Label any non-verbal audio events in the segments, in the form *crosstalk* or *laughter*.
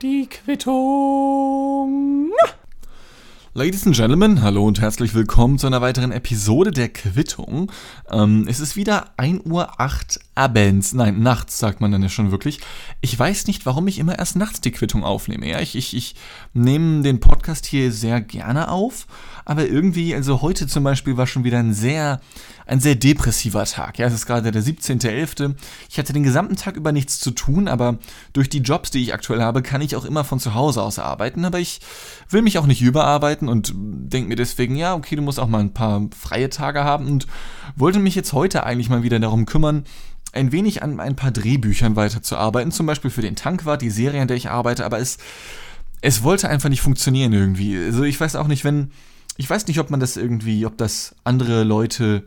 Die Quittung. Ladies and Gentlemen, hallo und herzlich willkommen zu einer weiteren Episode der Quittung. Ähm, es ist wieder 1.08 Uhr abends, nein, nachts sagt man dann ja schon wirklich. Ich weiß nicht, warum ich immer erst nachts die Quittung aufnehme. Ja, ich, ich, ich nehme den Podcast hier sehr gerne auf, aber irgendwie, also heute zum Beispiel war schon wieder ein sehr, ein sehr depressiver Tag. Ja, es ist gerade der 17.11. Ich hatte den gesamten Tag über nichts zu tun, aber durch die Jobs, die ich aktuell habe, kann ich auch immer von zu Hause aus arbeiten. Aber ich will mich auch nicht überarbeiten und denke mir deswegen, ja, okay, du musst auch mal ein paar freie Tage haben und wollte mich jetzt heute eigentlich mal wieder darum kümmern, ein wenig an ein paar Drehbüchern weiterzuarbeiten, zum Beispiel für den Tankwart, die Serie, an der ich arbeite, aber es, es wollte einfach nicht funktionieren irgendwie. Also ich weiß auch nicht, wenn, ich weiß nicht, ob man das irgendwie, ob das andere Leute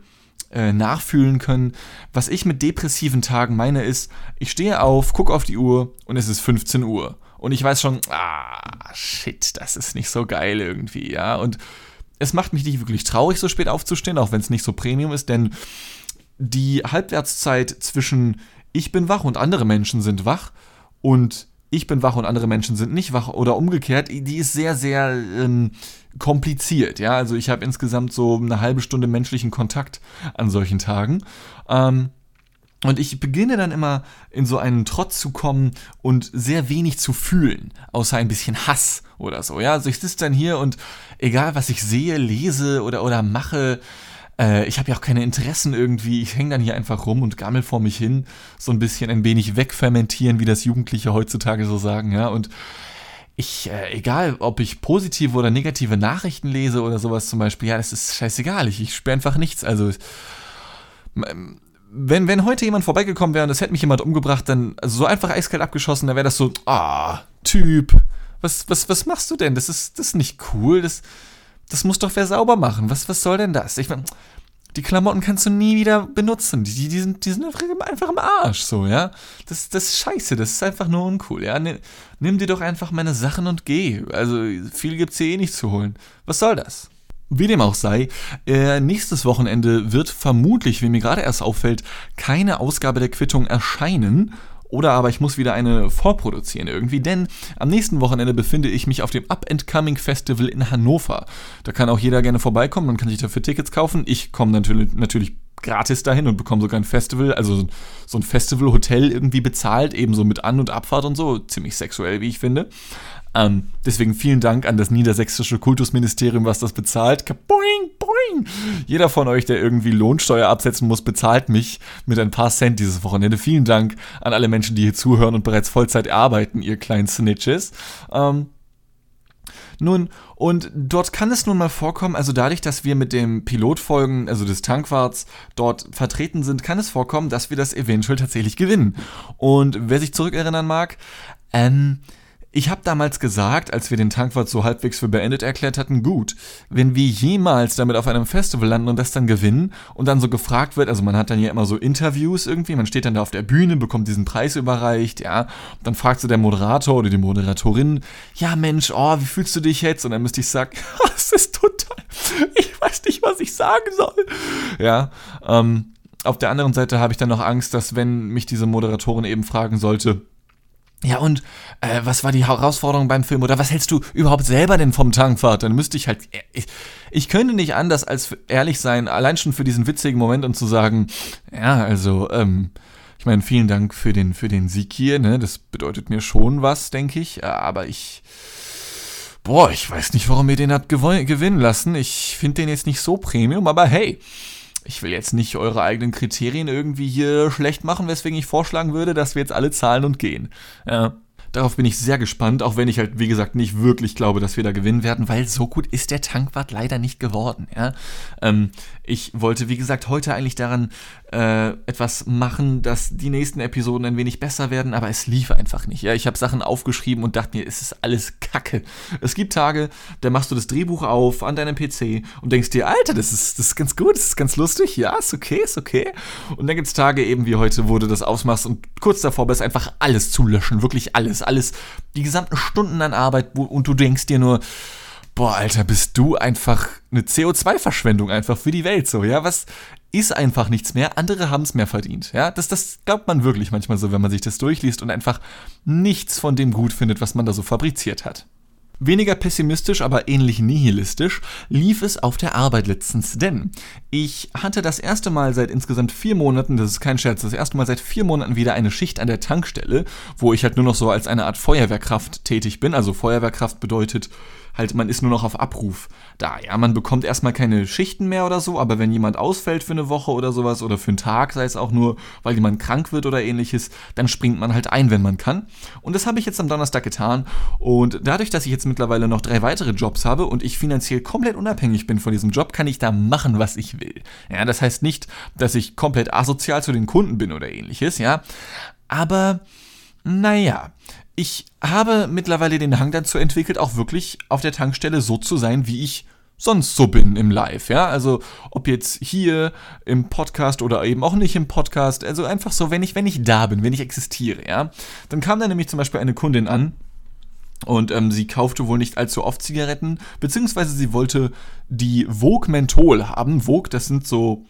äh, nachfühlen können. Was ich mit depressiven Tagen meine ist, ich stehe auf, gucke auf die Uhr und es ist 15 Uhr. Und ich weiß schon, ah, shit, das ist nicht so geil irgendwie, ja. Und es macht mich nicht wirklich traurig, so spät aufzustehen, auch wenn es nicht so Premium ist, denn die Halbwertszeit zwischen ich bin wach und andere Menschen sind wach und ich bin wach und andere Menschen sind nicht wach oder umgekehrt, die ist sehr, sehr ähm, kompliziert. Ja, also ich habe insgesamt so eine halbe Stunde menschlichen Kontakt an solchen Tagen. Ähm, und ich beginne dann immer in so einen Trott zu kommen und sehr wenig zu fühlen, außer ein bisschen Hass oder so. Ja, also ich sitze dann hier und egal was ich sehe, lese oder, oder mache, äh, ich habe ja auch keine Interessen irgendwie. Ich hänge dann hier einfach rum und gammel vor mich hin. So ein bisschen ein wenig wegfermentieren, wie das Jugendliche heutzutage so sagen, ja. Und ich, äh, egal ob ich positive oder negative Nachrichten lese oder sowas zum Beispiel, ja, das ist scheißegal. Ich, ich sperre einfach nichts. Also, wenn, wenn heute jemand vorbeigekommen wäre und es hätte mich jemand umgebracht, dann also so einfach eiskalt abgeschossen, dann wäre das so, ah, Typ, was, was, was machst du denn? Das ist, das ist nicht cool. Das, das muss doch wer sauber machen. Was, was soll denn das? Ich meine, die Klamotten kannst du nie wieder benutzen. Die, die, sind, die sind einfach im Arsch, so, ja. Das, das ist scheiße, das ist einfach nur uncool, ja. Nimm, nimm dir doch einfach meine Sachen und geh. Also, viel gibt's hier eh nicht zu holen. Was soll das? Wie dem auch sei, äh, nächstes Wochenende wird vermutlich, wie mir gerade erst auffällt, keine Ausgabe der Quittung erscheinen. Oder aber ich muss wieder eine vorproduzieren irgendwie, denn am nächsten Wochenende befinde ich mich auf dem Up and Coming Festival in Hannover. Da kann auch jeder gerne vorbeikommen, man kann sich dafür Tickets kaufen. Ich komme natürlich, natürlich gratis dahin und bekomme sogar ein Festival, also so ein Festivalhotel irgendwie bezahlt, ebenso mit An- und Abfahrt und so. Ziemlich sexuell, wie ich finde. Ähm, deswegen vielen Dank an das niedersächsische Kultusministerium, was das bezahlt. Boing, boing. Jeder von euch, der irgendwie Lohnsteuer absetzen muss, bezahlt mich mit ein paar Cent dieses Wochenende. Vielen Dank an alle Menschen, die hier zuhören und bereits Vollzeit arbeiten, ihr kleinen Snitches. Ähm, nun, und dort kann es nun mal vorkommen, also dadurch, dass wir mit dem Pilotfolgen, also des Tankwarts, dort vertreten sind, kann es vorkommen, dass wir das eventuell tatsächlich gewinnen. Und wer sich zurückerinnern mag, ähm, ich habe damals gesagt, als wir den Tankwart so halbwegs für beendet erklärt hatten, gut, wenn wir jemals damit auf einem Festival landen und das dann gewinnen und dann so gefragt wird, also man hat dann ja immer so Interviews irgendwie, man steht dann da auf der Bühne, bekommt diesen Preis überreicht, ja, dann fragt so der Moderator oder die Moderatorin, ja Mensch, oh, wie fühlst du dich jetzt? Und dann müsste ich sagen, *laughs* es ist total, ich weiß nicht, was ich sagen soll. Ja, ähm, auf der anderen Seite habe ich dann noch Angst, dass wenn mich diese Moderatorin eben fragen sollte, ja, und äh, was war die Herausforderung beim Film? Oder was hältst du überhaupt selber denn vom Tankwart? Dann müsste ich halt. Äh, ich, ich könnte nicht anders als ehrlich sein, allein schon für diesen witzigen Moment und zu sagen, ja, also, ähm, ich meine, vielen Dank für den, für den Sieg hier, ne? Das bedeutet mir schon was, denke ich. Aber ich. Boah, ich weiß nicht, warum ihr den habt gewinnen lassen. Ich finde den jetzt nicht so Premium, aber hey ich will jetzt nicht eure eigenen Kriterien irgendwie hier schlecht machen, weswegen ich vorschlagen würde, dass wir jetzt alle zahlen und gehen. Ja. Darauf bin ich sehr gespannt, auch wenn ich halt, wie gesagt, nicht wirklich glaube, dass wir da gewinnen werden, weil so gut ist der Tankwart leider nicht geworden. Ja? Ähm, ich wollte, wie gesagt, heute eigentlich daran äh, etwas machen, dass die nächsten Episoden ein wenig besser werden, aber es lief einfach nicht. Ja? Ich habe Sachen aufgeschrieben und dachte mir, es ist alles Kacke. Es gibt Tage, da machst du das Drehbuch auf an deinem PC und denkst dir, Alter, das ist, das ist ganz gut, das ist ganz lustig, ja, ist okay, ist okay. Und dann gibt es Tage eben wie heute, wo du das ausmachst und kurz davor bist, einfach alles zu löschen, wirklich alles alles, die gesamten Stunden an Arbeit und du denkst dir nur, boah, Alter, bist du einfach eine CO2-Verschwendung einfach für die Welt so, ja? Was, ist einfach nichts mehr, andere haben es mehr verdient. Ja, das, das glaubt man wirklich manchmal so, wenn man sich das durchliest und einfach nichts von dem gut findet, was man da so fabriziert hat. Weniger pessimistisch, aber ähnlich nihilistisch lief es auf der Arbeit letztens, denn ich hatte das erste Mal seit insgesamt vier Monaten, das ist kein Scherz, das erste Mal seit vier Monaten wieder eine Schicht an der Tankstelle, wo ich halt nur noch so als eine Art Feuerwehrkraft tätig bin. Also Feuerwehrkraft bedeutet, halt, man ist nur noch auf Abruf da. Ja, man bekommt erstmal keine Schichten mehr oder so, aber wenn jemand ausfällt für eine Woche oder sowas oder für einen Tag, sei es auch nur, weil jemand krank wird oder ähnliches, dann springt man halt ein, wenn man kann. Und das habe ich jetzt am Donnerstag getan. Und dadurch, dass ich jetzt mittlerweile noch drei weitere Jobs habe und ich finanziell komplett unabhängig bin von diesem Job, kann ich da machen, was ich will. Ja, das heißt nicht, dass ich komplett asozial zu den Kunden bin oder ähnliches, ja. Aber naja, ich habe mittlerweile den Hang dazu entwickelt, auch wirklich auf der Tankstelle so zu sein, wie ich sonst so bin im Live, ja, also ob jetzt hier im Podcast oder eben auch nicht im Podcast, also einfach so, wenn ich, wenn ich da bin, wenn ich existiere, ja, dann kam da nämlich zum Beispiel eine Kundin an, und ähm, sie kaufte wohl nicht allzu oft Zigaretten, beziehungsweise sie wollte die Vogue Menthol haben. Vogue, das sind so,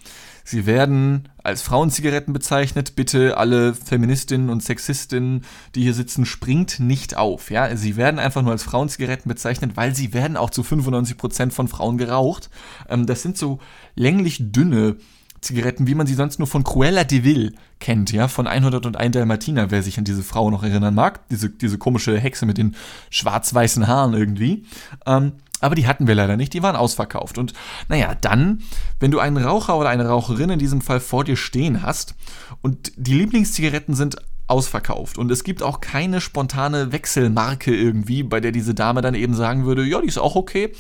Sie werden als Frauenzigaretten bezeichnet. Bitte alle Feministinnen und Sexistinnen, die hier sitzen, springt nicht auf. Ja, sie werden einfach nur als Frauenzigaretten bezeichnet, weil sie werden auch zu 95% von Frauen geraucht. Ähm, das sind so länglich dünne Zigaretten, wie man sie sonst nur von Cruella de Vil kennt, ja, von 101 Dalmatiner, wer sich an diese Frau noch erinnern mag. Diese, diese komische Hexe mit den schwarz-weißen Haaren irgendwie. Ähm, aber die hatten wir leider nicht, die waren ausverkauft. Und naja, dann, wenn du einen Raucher oder eine Raucherin in diesem Fall vor dir stehen hast und die Lieblingszigaretten sind ausverkauft und es gibt auch keine spontane Wechselmarke irgendwie, bei der diese Dame dann eben sagen würde, ja, die ist auch okay.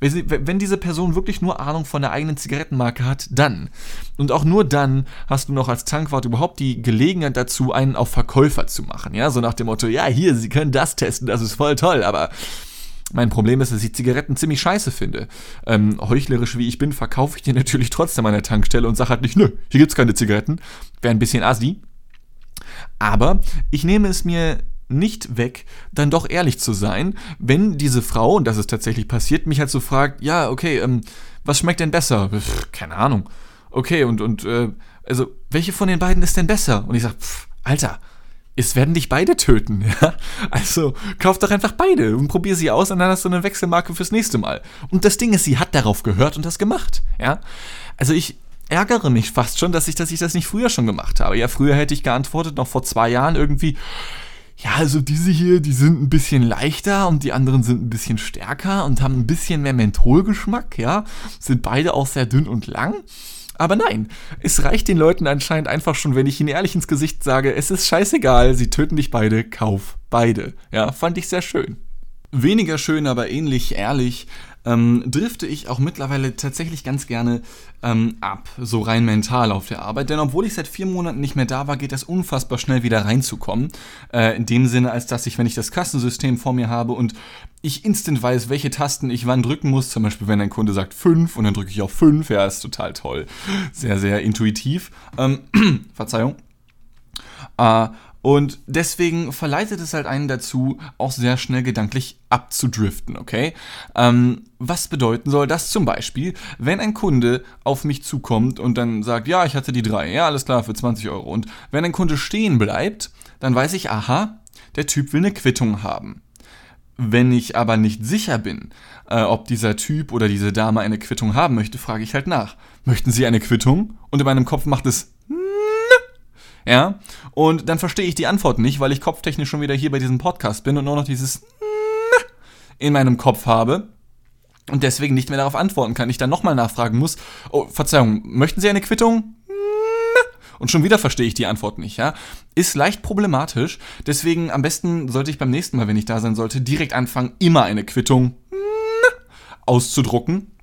Wenn diese Person wirklich nur Ahnung von der eigenen Zigarettenmarke hat, dann. Und auch nur dann hast du noch als Tankwart überhaupt die Gelegenheit dazu, einen auf Verkäufer zu machen. Ja, so nach dem Motto, ja, hier, Sie können das testen, das ist voll toll, aber mein Problem ist, dass ich Zigaretten ziemlich scheiße finde. Ähm, heuchlerisch wie ich bin, verkaufe ich die *laughs* natürlich trotzdem an der Tankstelle und sage halt nicht, nö, hier gibt's keine Zigaretten. Wäre ein bisschen assi. Aber ich nehme es mir nicht weg, dann doch ehrlich zu sein, wenn diese Frau, und das ist tatsächlich passiert, mich halt so fragt, ja, okay, ähm, was schmeckt denn besser? Pff, keine Ahnung. Okay, und, und, äh, also, welche von den beiden ist denn besser? Und ich sag, pff, Alter, es werden dich beide töten, *laughs* ja. Also kauf doch einfach beide und probier sie aus und dann hast du eine Wechselmarke fürs nächste Mal. Und das Ding ist, sie hat darauf gehört und das gemacht, ja. Also ich ärgere mich fast schon, dass ich, dass ich das nicht früher schon gemacht habe. Ja, früher hätte ich geantwortet, noch vor zwei Jahren irgendwie, ja, also diese hier, die sind ein bisschen leichter und die anderen sind ein bisschen stärker und haben ein bisschen mehr Mentholgeschmack, ja. Sind beide auch sehr dünn und lang. Aber nein, es reicht den Leuten anscheinend einfach schon, wenn ich ihnen ehrlich ins Gesicht sage, es ist scheißegal, sie töten dich beide, kauf beide. Ja, fand ich sehr schön. Weniger schön, aber ähnlich ehrlich ähm, drifte ich auch mittlerweile tatsächlich ganz gerne ähm, ab, so rein mental auf der Arbeit. Denn obwohl ich seit vier Monaten nicht mehr da war, geht es unfassbar schnell wieder reinzukommen. Äh, in dem Sinne, als dass ich, wenn ich das Kassensystem vor mir habe und ich instant weiß, welche Tasten ich wann drücken muss, zum Beispiel wenn ein Kunde sagt 5 und dann drücke ich auf 5, ja, ist total toll. Sehr, sehr intuitiv. Ähm, *clears throat* Verzeihung. Äh, und deswegen verleitet es halt einen dazu, auch sehr schnell gedanklich abzudriften, okay? Ähm, was bedeuten soll das zum Beispiel, wenn ein Kunde auf mich zukommt und dann sagt, ja, ich hatte die drei, ja, alles klar, für 20 Euro. Und wenn ein Kunde stehen bleibt, dann weiß ich, aha, der Typ will eine Quittung haben. Wenn ich aber nicht sicher bin, äh, ob dieser Typ oder diese Dame eine Quittung haben möchte, frage ich halt nach. Möchten Sie eine Quittung? Und in meinem Kopf macht es ja, und dann verstehe ich die Antwort nicht, weil ich kopftechnisch schon wieder hier bei diesem Podcast bin und nur noch dieses in meinem Kopf habe und deswegen nicht mehr darauf antworten kann. Ich dann nochmal nachfragen muss, oh, Verzeihung, möchten Sie eine Quittung? Und schon wieder verstehe ich die Antwort nicht, ja. Ist leicht problematisch, deswegen am besten sollte ich beim nächsten Mal, wenn ich da sein sollte, direkt anfangen, immer eine Quittung auszudrucken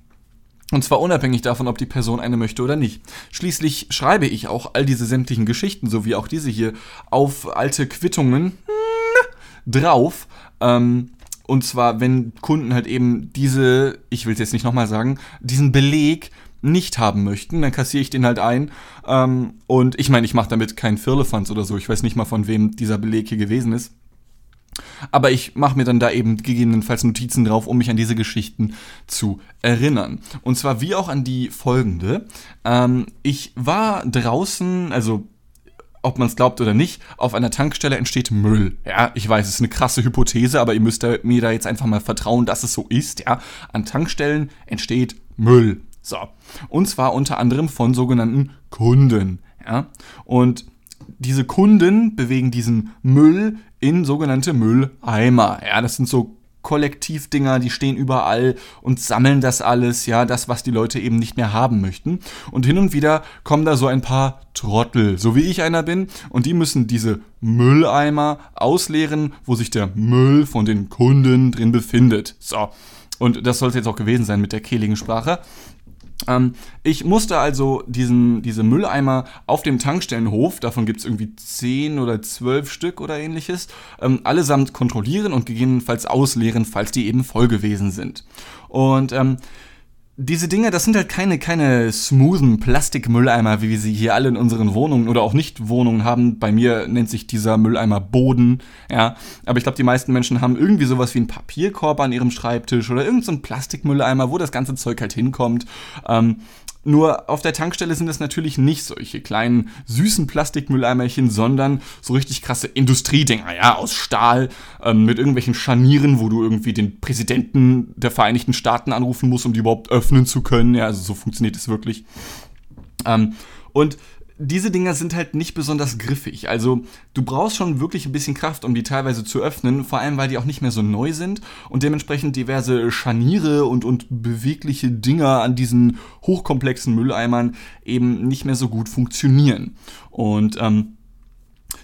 und zwar unabhängig davon, ob die Person eine möchte oder nicht. Schließlich schreibe ich auch all diese sämtlichen Geschichten, so wie auch diese hier, auf alte Quittungen drauf. Ähm, und zwar, wenn Kunden halt eben diese, ich will es jetzt nicht nochmal sagen, diesen Beleg nicht haben möchten, dann kassiere ich den halt ein. Ähm, und ich meine, ich mache damit keinen Firlefanz oder so. Ich weiß nicht mal, von wem dieser Beleg hier gewesen ist. Aber ich mache mir dann da eben gegebenenfalls Notizen drauf, um mich an diese Geschichten zu erinnern. Und zwar wie auch an die folgende. Ähm, ich war draußen, also ob man es glaubt oder nicht, auf einer Tankstelle entsteht Müll. Ja, ich weiß, es ist eine krasse Hypothese, aber ihr müsst mir da jetzt einfach mal vertrauen, dass es so ist. Ja, an Tankstellen entsteht Müll. So. Und zwar unter anderem von sogenannten Kunden. Ja, und diese Kunden bewegen diesen Müll in sogenannte Mülleimer. Ja, das sind so Kollektivdinger, die stehen überall und sammeln das alles, ja, das, was die Leute eben nicht mehr haben möchten. Und hin und wieder kommen da so ein paar Trottel, so wie ich einer bin, und die müssen diese Mülleimer ausleeren, wo sich der Müll von den Kunden drin befindet. So. Und das soll es jetzt auch gewesen sein mit der kehligen Sprache. Ähm, ich musste also diesen, diese Mülleimer auf dem Tankstellenhof, davon gibt es irgendwie 10 oder 12 Stück oder ähnliches, ähm, allesamt kontrollieren und gegebenenfalls ausleeren, falls die eben voll gewesen sind. Und ähm, diese Dinge, das sind halt keine, keine smoothen Plastikmülleimer, wie wir sie hier alle in unseren Wohnungen oder auch nicht Wohnungen haben. Bei mir nennt sich dieser Mülleimer Boden, ja. Aber ich glaube, die meisten Menschen haben irgendwie sowas wie einen Papierkorb an ihrem Schreibtisch oder irgendeinen so Plastikmülleimer, wo das ganze Zeug halt hinkommt. Ähm, nur auf der Tankstelle sind es natürlich nicht solche kleinen süßen Plastikmülleimerchen, sondern so richtig krasse Industriedinger, ja, aus Stahl, ähm, mit irgendwelchen Scharnieren, wo du irgendwie den Präsidenten der Vereinigten Staaten anrufen musst, um die überhaupt öffnen zu können. Ja, also so funktioniert es wirklich. Ähm, und diese Dinger sind halt nicht besonders griffig. Also du brauchst schon wirklich ein bisschen Kraft, um die teilweise zu öffnen, vor allem weil die auch nicht mehr so neu sind und dementsprechend diverse Scharniere und, und bewegliche Dinger an diesen hochkomplexen Mülleimern eben nicht mehr so gut funktionieren. Und ähm,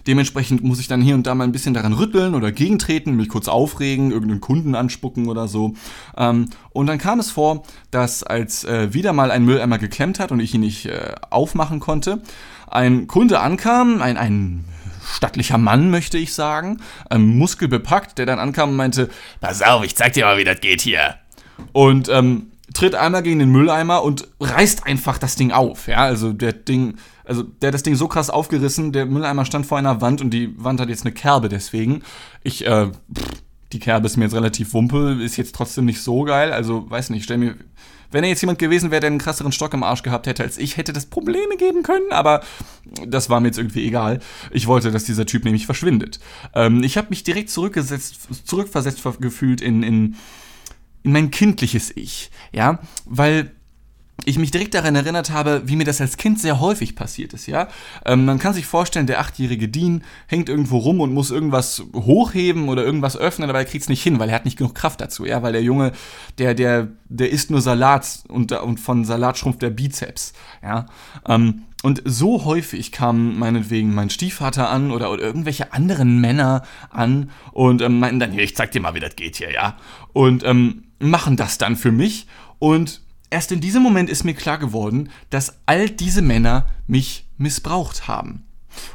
Dementsprechend muss ich dann hier und da mal ein bisschen daran rütteln oder gegentreten, mich kurz aufregen, irgendeinen Kunden anspucken oder so. Ähm, und dann kam es vor, dass als äh, wieder mal ein Mülleimer geklemmt hat und ich ihn nicht äh, aufmachen konnte, ein Kunde ankam, ein, ein stattlicher Mann, möchte ich sagen, ähm, muskelbepackt, der dann ankam und meinte, pass auf, ich zeig dir mal, wie das geht hier. Und ähm, tritt einmal gegen den Mülleimer und reißt einfach das Ding auf. Ja, also der Ding, also der hat das Ding so krass aufgerissen, der Mülleimer stand vor einer Wand und die Wand hat jetzt eine Kerbe deswegen. Ich, äh, pff, die Kerbe ist mir jetzt relativ wumpe, ist jetzt trotzdem nicht so geil. Also, weiß nicht, stell mir. Wenn er jetzt jemand gewesen wäre, der einen krasseren Stock im Arsch gehabt hätte als ich, hätte das Probleme geben können, aber das war mir jetzt irgendwie egal. Ich wollte, dass dieser Typ nämlich verschwindet. Ähm, ich habe mich direkt zurückgesetzt, zurückversetzt gefühlt in, in in mein kindliches Ich, ja, weil ich mich direkt daran erinnert habe, wie mir das als Kind sehr häufig passiert ist, ja. Ähm, man kann sich vorstellen, der achtjährige Dean hängt irgendwo rum und muss irgendwas hochheben oder irgendwas öffnen, aber er kriegt es nicht hin, weil er hat nicht genug Kraft dazu, ja, weil der Junge, der, der, der isst nur Salat und, und von Salat schrumpft der Bizeps, ja. Ähm, und so häufig kam meinetwegen mein Stiefvater an oder, oder irgendwelche anderen Männer an und ähm, meinten dann, hier, ich zeig dir mal, wie das geht hier, ja. Und ähm, machen das dann für mich. Und erst in diesem Moment ist mir klar geworden, dass all diese Männer mich missbraucht haben.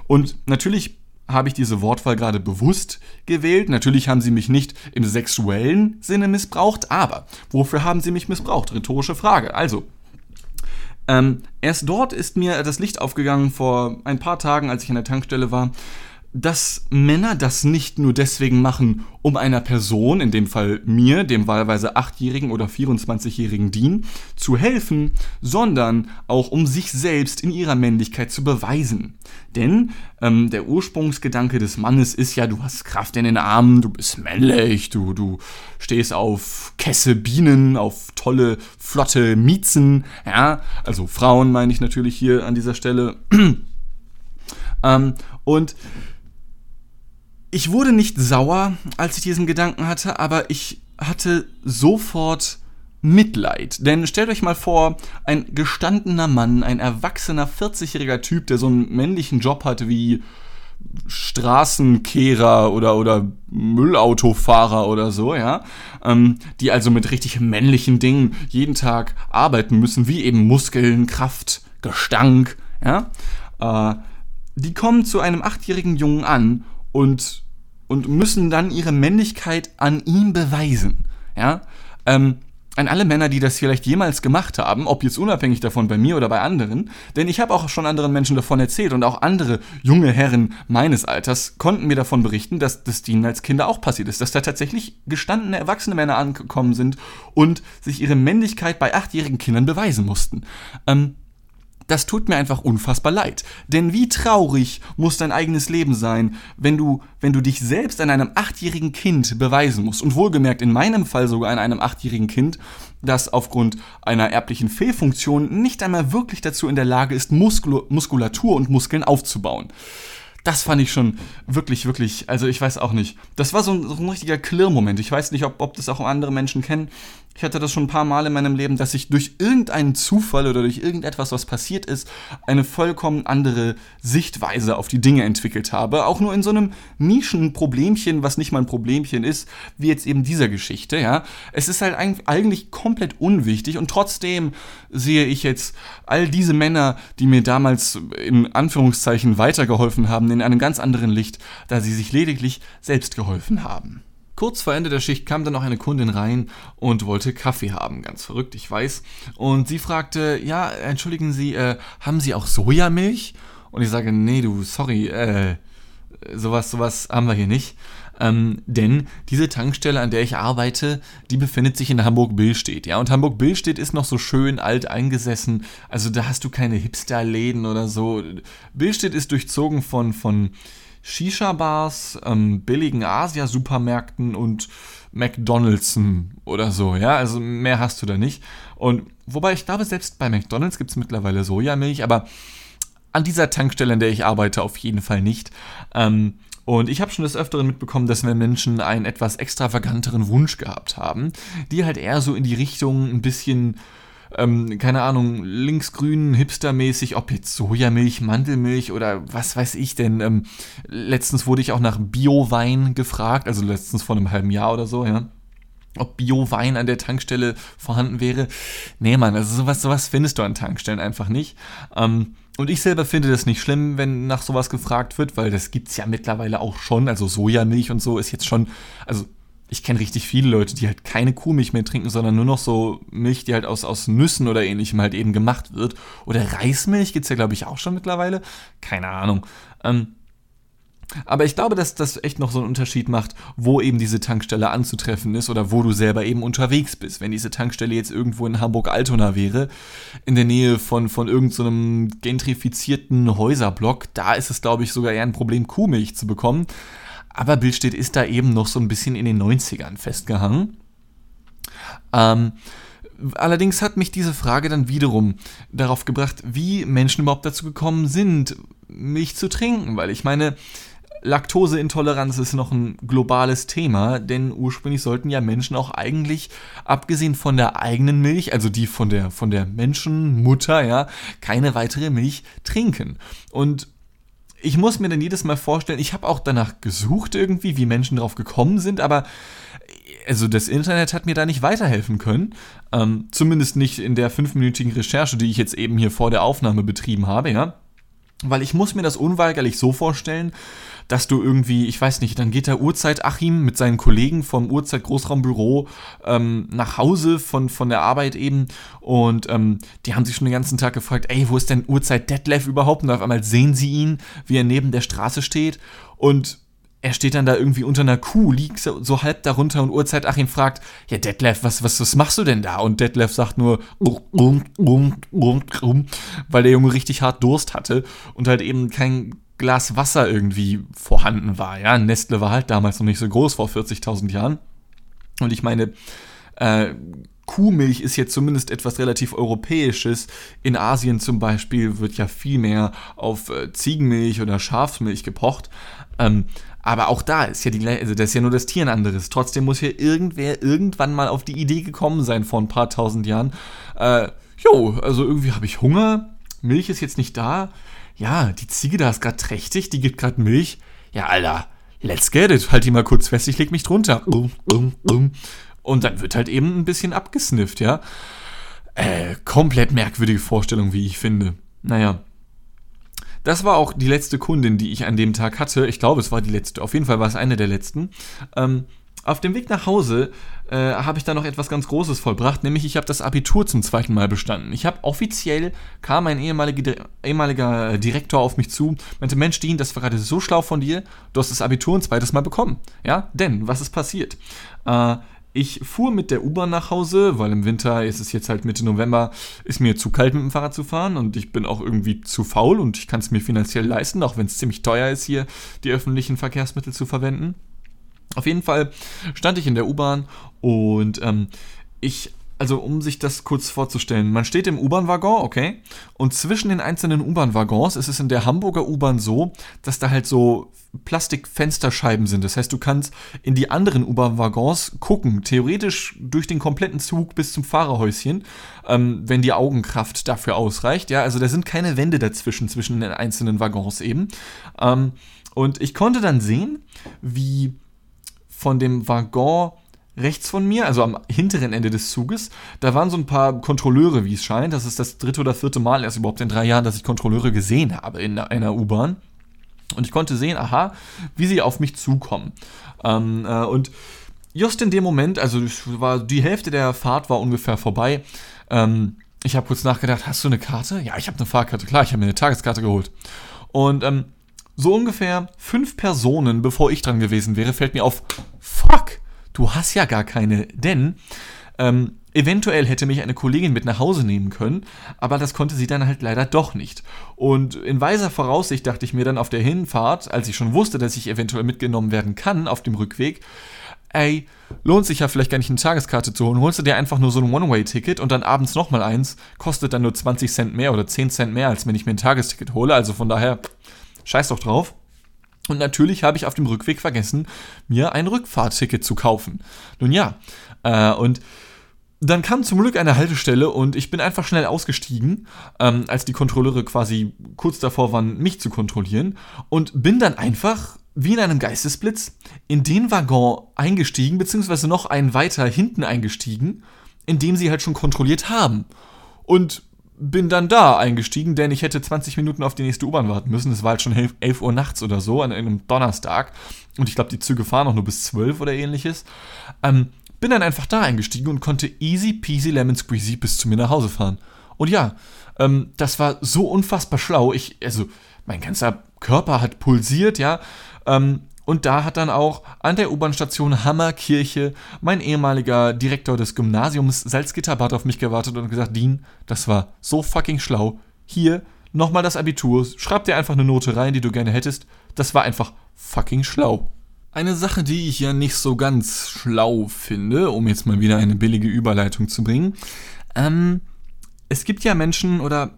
Und natürlich habe ich diese Wortwahl gerade bewusst gewählt. Natürlich haben sie mich nicht im sexuellen Sinne missbraucht, aber wofür haben sie mich missbraucht? Rhetorische Frage. Also, ähm, erst dort ist mir das Licht aufgegangen vor ein paar Tagen, als ich an der Tankstelle war, dass Männer das nicht nur deswegen machen, um einer Person, in dem Fall mir, dem wahlweise 8-jährigen oder 24-jährigen Dean, zu helfen, sondern auch um sich selbst in ihrer Männlichkeit zu beweisen. Denn ähm, der Ursprungsgedanke des Mannes ist ja, du hast Kraft in den Armen, du bist männlich, du, du stehst auf Kesse Bienen, auf tolle, flotte Miezen, ja, also Frauen meine ich natürlich hier an dieser Stelle. *clears throat* ähm, und ich wurde nicht sauer, als ich diesen Gedanken hatte, aber ich hatte sofort Mitleid. Denn stellt euch mal vor, ein gestandener Mann, ein erwachsener 40-jähriger Typ, der so einen männlichen Job hat wie Straßenkehrer oder, oder Müllautofahrer oder so, ja, ähm, die also mit richtig männlichen Dingen jeden Tag arbeiten müssen, wie eben Muskeln, Kraft, Gestank, ja, äh, die kommen zu einem achtjährigen Jungen an und, und müssen dann ihre Männlichkeit an ihm beweisen. Ja? Ähm, an alle Männer, die das vielleicht jemals gemacht haben, ob jetzt unabhängig davon bei mir oder bei anderen, denn ich habe auch schon anderen Menschen davon erzählt und auch andere junge Herren meines Alters konnten mir davon berichten, dass das denen als Kinder auch passiert ist, dass da tatsächlich gestandene erwachsene Männer angekommen sind und sich ihre Männlichkeit bei achtjährigen Kindern beweisen mussten. Ähm, das tut mir einfach unfassbar leid. Denn wie traurig muss dein eigenes Leben sein, wenn du, wenn du dich selbst an einem achtjährigen Kind beweisen musst. Und wohlgemerkt in meinem Fall sogar an einem achtjährigen Kind, das aufgrund einer erblichen Fehlfunktion nicht einmal wirklich dazu in der Lage ist, Muskul Muskulatur und Muskeln aufzubauen das fand ich schon wirklich, wirklich, also ich weiß auch nicht. Das war so ein, so ein richtiger Klirr-Moment. Ich weiß nicht, ob, ob das auch andere Menschen kennen. Ich hatte das schon ein paar Mal in meinem Leben, dass ich durch irgendeinen Zufall oder durch irgendetwas, was passiert ist, eine vollkommen andere Sichtweise auf die Dinge entwickelt habe. Auch nur in so einem Nischenproblemchen, was nicht mal ein Problemchen ist, wie jetzt eben dieser Geschichte, ja. Es ist halt eigentlich komplett unwichtig und trotzdem sehe ich jetzt all diese Männer, die mir damals in Anführungszeichen weitergeholfen haben, in einem ganz anderen Licht, da sie sich lediglich selbst geholfen haben. Kurz vor Ende der Schicht kam dann noch eine Kundin rein und wollte Kaffee haben. Ganz verrückt, ich weiß. Und sie fragte, ja, entschuldigen Sie, äh, haben Sie auch Sojamilch? Und ich sage, nee, du, sorry, äh, sowas, sowas haben wir hier nicht. Ähm, denn diese Tankstelle, an der ich arbeite, die befindet sich in Hamburg-Billstedt. Ja, und Hamburg-Billstedt ist noch so schön alt eingesessen. Also da hast du keine Hipster-Läden oder so. Billstedt ist durchzogen von, von Shisha-Bars, ähm, billigen Asia-Supermärkten und McDonald's oder so, ja, also mehr hast du da nicht. Und wobei ich glaube, selbst bei McDonald's gibt es mittlerweile Sojamilch, aber an dieser Tankstelle, an der ich arbeite, auf jeden Fall nicht. Ähm, und ich habe schon des Öfteren mitbekommen, dass wenn Menschen einen etwas extravaganteren Wunsch gehabt haben, die halt eher so in die Richtung ein bisschen ähm, keine Ahnung, linksgrün, hipstermäßig, ob jetzt Sojamilch, Mandelmilch oder was weiß ich denn. Ähm, letztens wurde ich auch nach Bio-Wein gefragt, also letztens vor einem halben Jahr oder so, ja ob Bio-Wein an der Tankstelle vorhanden wäre. Nee, Mann, also sowas, sowas findest du an Tankstellen einfach nicht. Ähm, und ich selber finde das nicht schlimm, wenn nach sowas gefragt wird, weil das gibt's ja mittlerweile auch schon. Also Sojamilch und so ist jetzt schon, also ich kenne richtig viele Leute, die halt keine Kuhmilch mehr trinken, sondern nur noch so Milch, die halt aus, aus Nüssen oder ähnlichem halt eben gemacht wird. Oder Reismilch gibt's ja, glaube ich, auch schon mittlerweile. Keine Ahnung. Ähm, aber ich glaube, dass das echt noch so einen Unterschied macht, wo eben diese Tankstelle anzutreffen ist oder wo du selber eben unterwegs bist. Wenn diese Tankstelle jetzt irgendwo in Hamburg-Altona wäre, in der Nähe von, von irgendeinem so gentrifizierten Häuserblock, da ist es, glaube ich, sogar eher ein Problem, Kuhmilch zu bekommen. Aber Billstedt ist da eben noch so ein bisschen in den 90ern festgehangen. Ähm, allerdings hat mich diese Frage dann wiederum darauf gebracht, wie Menschen überhaupt dazu gekommen sind, Milch zu trinken. Weil ich meine, Laktoseintoleranz ist noch ein globales Thema, denn ursprünglich sollten ja Menschen auch eigentlich, abgesehen von der eigenen Milch, also die von der, von der Menschenmutter, ja, keine weitere Milch trinken. Und ich muss mir dann jedes Mal vorstellen, ich habe auch danach gesucht irgendwie, wie Menschen drauf gekommen sind, aber also das Internet hat mir da nicht weiterhelfen können. Ähm, zumindest nicht in der fünfminütigen Recherche, die ich jetzt eben hier vor der Aufnahme betrieben habe, ja. Weil ich muss mir das unweigerlich so vorstellen, dass du irgendwie, ich weiß nicht, dann geht der Uhrzeit Achim mit seinen Kollegen vom Uhrzeit Großraumbüro ähm, nach Hause von, von der Arbeit eben und ähm, die haben sich schon den ganzen Tag gefragt, ey, wo ist denn Uhrzeit Detlef überhaupt? Und auf einmal sehen sie ihn, wie er neben der Straße steht und er steht dann da irgendwie unter einer Kuh, liegt so, so halb darunter und Uhrzeit Achim fragt, ja Detlef, was, was, was machst du denn da? Und Detlef sagt nur, weil der Junge richtig hart Durst hatte und halt eben kein Glas Wasser irgendwie vorhanden war. Ja, Nestle war halt damals noch nicht so groß, vor 40.000 Jahren. Und ich meine, äh, Kuhmilch ist jetzt zumindest etwas relativ Europäisches. In Asien zum Beispiel wird ja viel mehr auf äh, Ziegenmilch oder Schafsmilch gepocht. Ähm, aber auch da ist ja die, also das ist ja nur das Tier ein anderes. Trotzdem muss hier irgendwer irgendwann mal auf die Idee gekommen sein vor ein paar tausend Jahren. Äh, jo, also irgendwie habe ich Hunger. Milch ist jetzt nicht da ja, die Ziege da ist gerade trächtig, die gibt gerade Milch. Ja, Alter, let's get it. Halt die mal kurz fest, ich leg mich drunter. Und dann wird halt eben ein bisschen abgesnifft, ja. Äh, komplett merkwürdige Vorstellung, wie ich finde. Naja. Das war auch die letzte Kundin, die ich an dem Tag hatte. Ich glaube, es war die letzte. Auf jeden Fall war es eine der letzten. Ähm, auf dem Weg nach Hause äh, habe ich dann noch etwas ganz Großes vollbracht, nämlich ich habe das Abitur zum zweiten Mal bestanden. Ich habe offiziell, kam ein ehemaliger, ehemaliger Direktor auf mich zu, meinte, Mensch, Dean, das war gerade so schlau von dir, du hast das Abitur ein zweites Mal bekommen. Ja, denn, was ist passiert? Äh, ich fuhr mit der U-Bahn nach Hause, weil im Winter ist es jetzt halt Mitte November, ist mir zu kalt mit dem Fahrrad zu fahren und ich bin auch irgendwie zu faul und ich kann es mir finanziell leisten, auch wenn es ziemlich teuer ist, hier die öffentlichen Verkehrsmittel zu verwenden. Auf jeden Fall stand ich in der U-Bahn und ähm, ich also um sich das kurz vorzustellen, man steht im U-Bahn-Waggon, okay, und zwischen den einzelnen U-Bahn-Waggons ist es in der Hamburger U-Bahn so, dass da halt so Plastikfensterscheiben sind. Das heißt, du kannst in die anderen U-Bahn-Waggons gucken, theoretisch durch den kompletten Zug bis zum Fahrerhäuschen, ähm, wenn die Augenkraft dafür ausreicht. Ja, also da sind keine Wände dazwischen, zwischen den einzelnen Waggons eben. Ähm, und ich konnte dann sehen, wie von dem Waggon rechts von mir, also am hinteren Ende des Zuges, da waren so ein paar Kontrolleure, wie es scheint. Das ist das dritte oder vierte Mal erst überhaupt in drei Jahren, dass ich Kontrolleure gesehen habe in einer U-Bahn. Und ich konnte sehen, aha, wie sie auf mich zukommen. Ähm, äh, und just in dem Moment, also war die Hälfte der Fahrt war ungefähr vorbei. Ähm, ich habe kurz nachgedacht, hast du eine Karte? Ja, ich habe eine Fahrkarte, klar, ich habe mir eine Tageskarte geholt. Und ähm, so ungefähr fünf Personen, bevor ich dran gewesen wäre, fällt mir auf, du hast ja gar keine, denn ähm, eventuell hätte mich eine Kollegin mit nach Hause nehmen können, aber das konnte sie dann halt leider doch nicht. Und in weiser Voraussicht dachte ich mir dann auf der Hinfahrt, als ich schon wusste, dass ich eventuell mitgenommen werden kann auf dem Rückweg, ey, lohnt sich ja vielleicht gar nicht eine Tageskarte zu holen, holst du dir einfach nur so ein One-Way-Ticket und dann abends nochmal eins, kostet dann nur 20 Cent mehr oder 10 Cent mehr, als wenn ich mir ein Tagesticket hole, also von daher, scheiß doch drauf. Und natürlich habe ich auf dem Rückweg vergessen, mir ein Rückfahrtticket zu kaufen. Nun ja, äh, und dann kam zum Glück eine Haltestelle und ich bin einfach schnell ausgestiegen, ähm, als die Kontrolleure quasi kurz davor waren, mich zu kontrollieren. Und bin dann einfach, wie in einem Geistesblitz, in den Waggon eingestiegen, beziehungsweise noch einen weiter hinten eingestiegen, in dem sie halt schon kontrolliert haben. Und bin dann da eingestiegen, denn ich hätte 20 Minuten auf die nächste U-Bahn warten müssen. Es war halt schon 11 Uhr nachts oder so, an einem Donnerstag. Und ich glaube, die Züge fahren auch nur bis 12 oder ähnliches. Ähm, bin dann einfach da eingestiegen und konnte easy peasy lemon squeezy bis zu mir nach Hause fahren. Und ja, ähm, das war so unfassbar schlau. Ich, also, mein ganzer Körper hat pulsiert, ja. Ähm, und da hat dann auch an der U-Bahn-Station Hammerkirche mein ehemaliger Direktor des Gymnasiums Salzgitterbad auf mich gewartet und gesagt, Dean, das war so fucking schlau. Hier, nochmal das Abitur, schreib dir einfach eine Note rein, die du gerne hättest. Das war einfach fucking schlau. Eine Sache, die ich ja nicht so ganz schlau finde, um jetzt mal wieder eine billige Überleitung zu bringen. Ähm, es gibt ja Menschen oder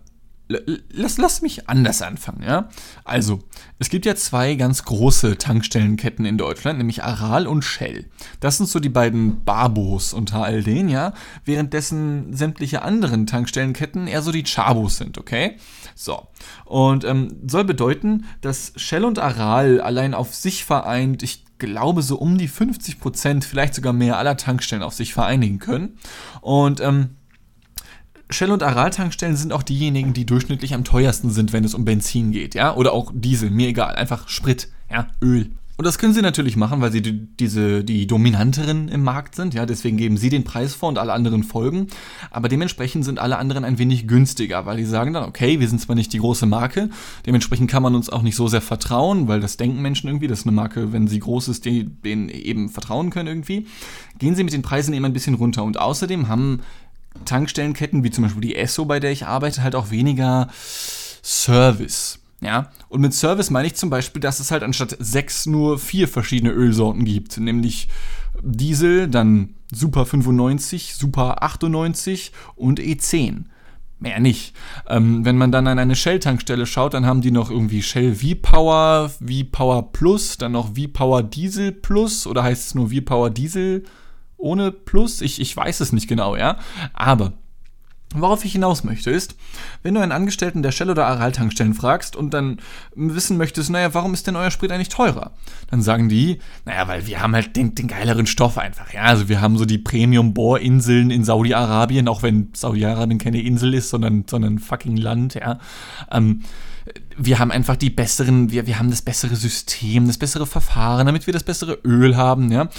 lass, lass mich anders anfangen, ja. Also, es gibt ja zwei ganz große Tankstellenketten in Deutschland, nämlich Aral und Shell. Das sind so die beiden Barbos unter all denen, ja. Währenddessen sämtliche anderen Tankstellenketten eher so die Chabos sind, okay? So. Und ähm, soll bedeuten, dass Shell und Aral allein auf sich vereint, ich glaube, so um die 50 Prozent, vielleicht sogar mehr aller Tankstellen auf sich vereinigen können. Und ähm, Shell- und Aral-Tankstellen sind auch diejenigen, die durchschnittlich am teuersten sind, wenn es um Benzin geht, ja, oder auch Diesel, mir egal, einfach Sprit, ja, Öl. Und das können sie natürlich machen, weil sie die, diese, die dominanteren im Markt sind, ja, deswegen geben sie den Preis vor und alle anderen folgen. Aber dementsprechend sind alle anderen ein wenig günstiger, weil die sagen dann, okay, wir sind zwar nicht die große Marke, dementsprechend kann man uns auch nicht so sehr vertrauen, weil das denken Menschen irgendwie, dass eine Marke, wenn sie groß ist, die, denen eben vertrauen können irgendwie. Gehen sie mit den Preisen eben ein bisschen runter. Und außerdem haben Tankstellenketten, wie zum Beispiel die Esso, bei der ich arbeite, halt auch weniger Service. Ja, und mit Service meine ich zum Beispiel, dass es halt anstatt sechs nur vier verschiedene Ölsorten gibt, nämlich Diesel, dann Super 95, Super 98 und E10. Mehr nicht. Ähm, wenn man dann an eine Shell-Tankstelle schaut, dann haben die noch irgendwie Shell V-Power, V-Power Plus, dann noch V-Power Diesel Plus oder heißt es nur V-Power Diesel ohne Plus, ich, ich weiß es nicht genau, ja. Aber Worauf ich hinaus möchte ist, wenn du einen Angestellten der Shell oder Aral-Tankstellen fragst und dann wissen möchtest, naja, warum ist denn euer Sprit eigentlich teurer? Dann sagen die, naja, weil wir haben halt den, den geileren Stoff einfach, ja. Also wir haben so die Premium-Bohrinseln in Saudi-Arabien, auch wenn Saudi-Arabien keine Insel ist, sondern, sondern fucking Land, ja. Ähm, wir haben einfach die besseren, wir, wir haben das bessere System, das bessere Verfahren, damit wir das bessere Öl haben, ja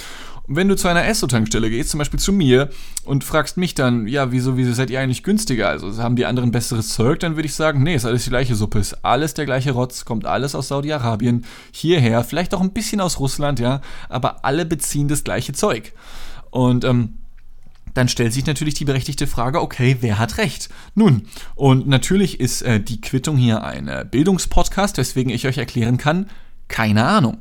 wenn du zu einer Esso-Tankstelle gehst, zum Beispiel zu mir, und fragst mich dann, ja, wieso, wieso seid ihr eigentlich günstiger? Also haben die anderen besseres Zeug? Dann würde ich sagen, nee, ist alles die gleiche Suppe, ist alles der gleiche Rotz, kommt alles aus Saudi-Arabien, hierher, vielleicht auch ein bisschen aus Russland, ja, aber alle beziehen das gleiche Zeug. Und ähm, dann stellt sich natürlich die berechtigte Frage, okay, wer hat recht? Nun, und natürlich ist äh, die Quittung hier ein äh, Bildungspodcast, weswegen ich euch erklären kann, keine Ahnung.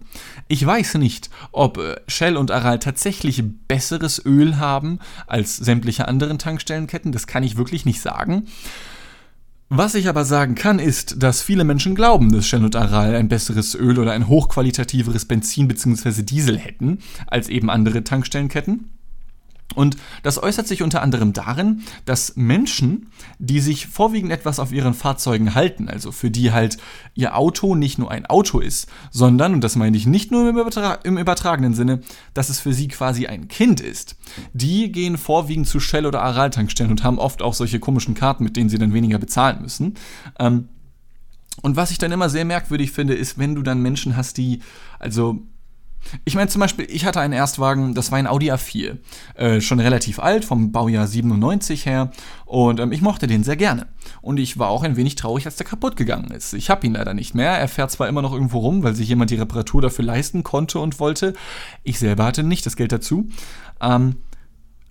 Ich weiß nicht, ob äh, Shell und Aral tatsächlich besseres Öl haben als sämtliche anderen Tankstellenketten, das kann ich wirklich nicht sagen. Was ich aber sagen kann, ist, dass viele Menschen glauben, dass Shell und Aral ein besseres Öl oder ein hochqualitativeres Benzin bzw. Diesel hätten als eben andere Tankstellenketten. Und das äußert sich unter anderem darin, dass Menschen, die sich vorwiegend etwas auf ihren Fahrzeugen halten, also für die halt ihr Auto nicht nur ein Auto ist, sondern, und das meine ich nicht nur im, Übertra im übertragenen Sinne, dass es für sie quasi ein Kind ist, die gehen vorwiegend zu Shell- oder Aral-Tankstellen und haben oft auch solche komischen Karten, mit denen sie dann weniger bezahlen müssen. Ähm, und was ich dann immer sehr merkwürdig finde, ist, wenn du dann Menschen hast, die, also ich meine zum Beispiel, ich hatte einen Erstwagen, das war ein Audi A4. Äh, schon relativ alt, vom Baujahr 97 her. Und ähm, ich mochte den sehr gerne. Und ich war auch ein wenig traurig, als der kaputt gegangen ist. Ich habe ihn leider nicht mehr. Er fährt zwar immer noch irgendwo rum, weil sich jemand die Reparatur dafür leisten konnte und wollte. Ich selber hatte nicht das Geld dazu. Ähm,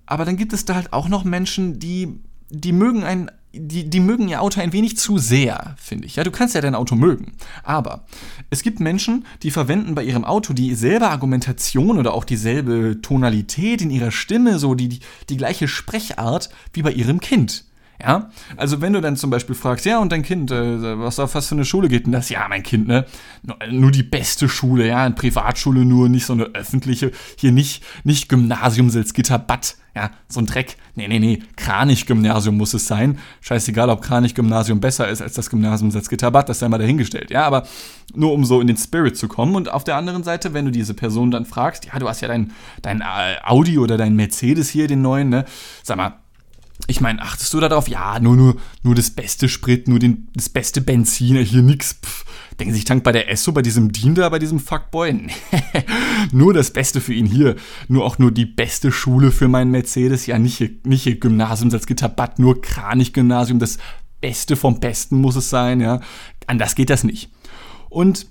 aber dann gibt es da halt auch noch Menschen, die, die mögen ein die, die mögen ihr Auto ein wenig zu sehr, finde ich. Ja, du kannst ja dein Auto mögen. Aber es gibt Menschen, die verwenden bei ihrem Auto dieselbe Argumentation oder auch dieselbe Tonalität in ihrer Stimme, so die, die, die gleiche Sprechart wie bei ihrem Kind. Ja, also wenn du dann zum Beispiel fragst, ja, und dein Kind, äh, was auf was für eine Schule geht denn das? Ja, mein Kind, ne? Nur, nur, die beste Schule, ja, eine Privatschule nur, nicht so eine öffentliche, hier nicht, nicht Gymnasium Salzgitterbad, ja, so ein Dreck. Nee, nee, nee, Kranich-Gymnasium muss es sein. Scheißegal, ob Kranich-Gymnasium besser ist als das Gymnasium Salzgitterbad, das sei mal dahingestellt, ja, aber nur um so in den Spirit zu kommen. Und auf der anderen Seite, wenn du diese Person dann fragst, ja, du hast ja dein, dein äh, Audi oder dein Mercedes hier, den neuen, ne? Sag mal, ich meine, achtest du darauf? Ja, nur, nur, nur das beste Sprit, nur den, das beste Benzin, hier nix. Denken Sie, ich tank bei der Esso, bei diesem Dean da, bei diesem Fuckboy? *laughs* nur das Beste für ihn hier. Nur auch nur die beste Schule für meinen Mercedes. Ja, nicht nicht Gymnasium Salzgitterbad, nur Kranich-Gymnasium. Das Beste vom Besten muss es sein, ja. Anders geht das nicht. Und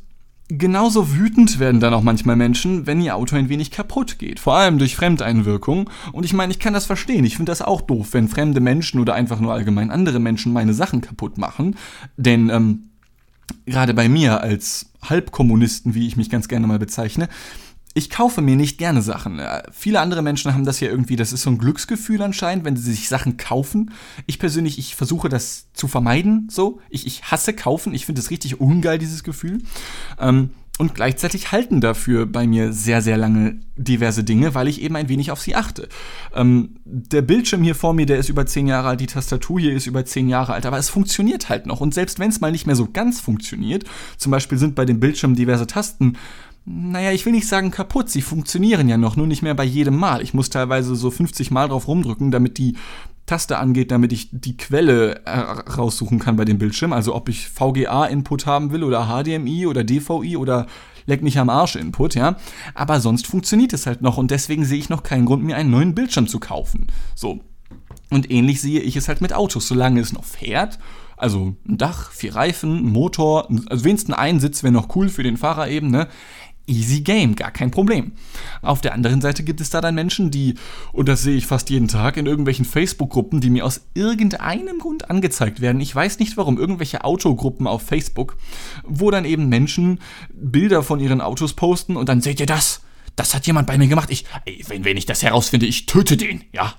Genauso wütend werden dann auch manchmal Menschen, wenn ihr Auto ein wenig kaputt geht, vor allem durch Fremdeinwirkung. Und ich meine, ich kann das verstehen. Ich finde das auch doof, wenn fremde Menschen oder einfach nur allgemein andere Menschen meine Sachen kaputt machen. Denn ähm, gerade bei mir als Halbkommunisten, wie ich mich ganz gerne mal bezeichne, ich kaufe mir nicht gerne Sachen. Äh, viele andere Menschen haben das ja irgendwie, das ist so ein Glücksgefühl anscheinend, wenn sie sich Sachen kaufen. Ich persönlich, ich versuche das zu vermeiden, so. Ich, ich hasse kaufen, ich finde das richtig ungeil, dieses Gefühl. Ähm, und gleichzeitig halten dafür bei mir sehr, sehr lange diverse Dinge, weil ich eben ein wenig auf sie achte. Ähm, der Bildschirm hier vor mir, der ist über zehn Jahre alt, die Tastatur hier ist über zehn Jahre alt, aber es funktioniert halt noch. Und selbst wenn es mal nicht mehr so ganz funktioniert, zum Beispiel sind bei dem Bildschirm diverse Tasten naja, ich will nicht sagen kaputt, sie funktionieren ja noch, nur nicht mehr bei jedem Mal. Ich muss teilweise so 50 Mal drauf rumdrücken, damit die Taste angeht, damit ich die Quelle äh, raussuchen kann bei dem Bildschirm. Also ob ich VGA-Input haben will oder HDMI oder DVI oder leck mich am Arsch Input, ja. Aber sonst funktioniert es halt noch und deswegen sehe ich noch keinen Grund, mir einen neuen Bildschirm zu kaufen. So. Und ähnlich sehe ich es halt mit Autos. Solange es noch fährt also ein Dach, vier Reifen, Motor, also wenigstens ein Sitz wäre noch cool für den Fahrer eben, ne? Easy game, gar kein Problem. Auf der anderen Seite gibt es da dann Menschen, die, und das sehe ich fast jeden Tag in irgendwelchen Facebook-Gruppen, die mir aus irgendeinem Grund angezeigt werden. Ich weiß nicht warum, irgendwelche Autogruppen auf Facebook, wo dann eben Menschen Bilder von ihren Autos posten und dann seht ihr das. Das hat jemand bei mir gemacht. Ich, ey, wenn, wenn ich das herausfinde, ich töte den, ja.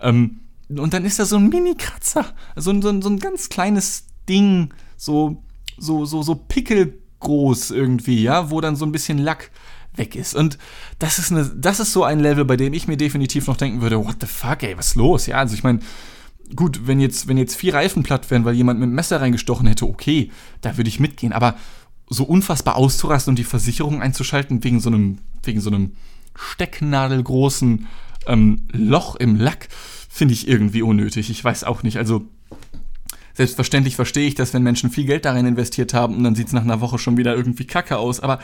Ähm, und dann ist da so ein Mini-Kratzer, so, so, so ein ganz kleines Ding, so, so, so, so Pickel groß irgendwie, ja, wo dann so ein bisschen Lack weg ist. Und das ist, eine, das ist so ein Level, bei dem ich mir definitiv noch denken würde, what the fuck, ey, was ist los? Ja, also ich meine, gut, wenn jetzt, wenn jetzt vier Reifen platt wären, weil jemand mit dem Messer reingestochen hätte, okay, da würde ich mitgehen. Aber so unfassbar auszurasten und die Versicherung einzuschalten wegen so einem, wegen so einem stecknadelgroßen ähm, Loch im Lack, finde ich irgendwie unnötig. Ich weiß auch nicht. Also Selbstverständlich verstehe ich das, wenn Menschen viel Geld darin investiert haben und dann sieht es nach einer Woche schon wieder irgendwie kacke aus. Aber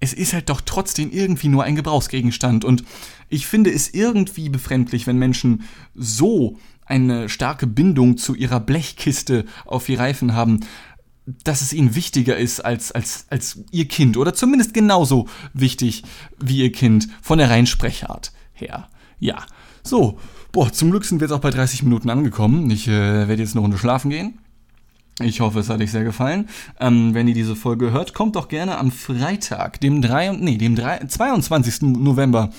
es ist halt doch trotzdem irgendwie nur ein Gebrauchsgegenstand. Und ich finde es irgendwie befremdlich, wenn Menschen so eine starke Bindung zu ihrer Blechkiste auf die Reifen haben, dass es ihnen wichtiger ist als, als, als ihr Kind oder zumindest genauso wichtig wie ihr Kind von der Reinsprechart her. Ja, so, boah, zum Glück sind wir jetzt auch bei 30 Minuten angekommen. Ich äh, werde jetzt eine Runde schlafen gehen. Ich hoffe, es hat euch sehr gefallen. Ähm, wenn ihr diese Folge hört, kommt doch gerne am Freitag, dem, 3, nee, dem 3, 22. November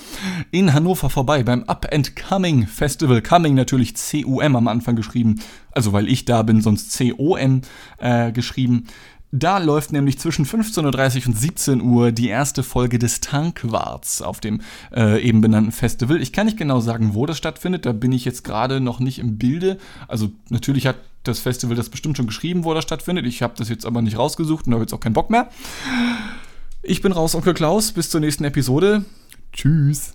in Hannover vorbei beim Up and Coming Festival. Coming natürlich C-U-M am Anfang geschrieben. Also weil ich da bin, sonst C-O-M äh, geschrieben. Da läuft nämlich zwischen 15.30 Uhr und 17 Uhr die erste Folge des Tankwarts auf dem äh, eben benannten Festival. Ich kann nicht genau sagen, wo das stattfindet, da bin ich jetzt gerade noch nicht im Bilde. Also natürlich hat das Festival das bestimmt schon geschrieben, wo das stattfindet. Ich habe das jetzt aber nicht rausgesucht und habe jetzt auch keinen Bock mehr. Ich bin raus, Onkel Klaus. Bis zur nächsten Episode. Tschüss.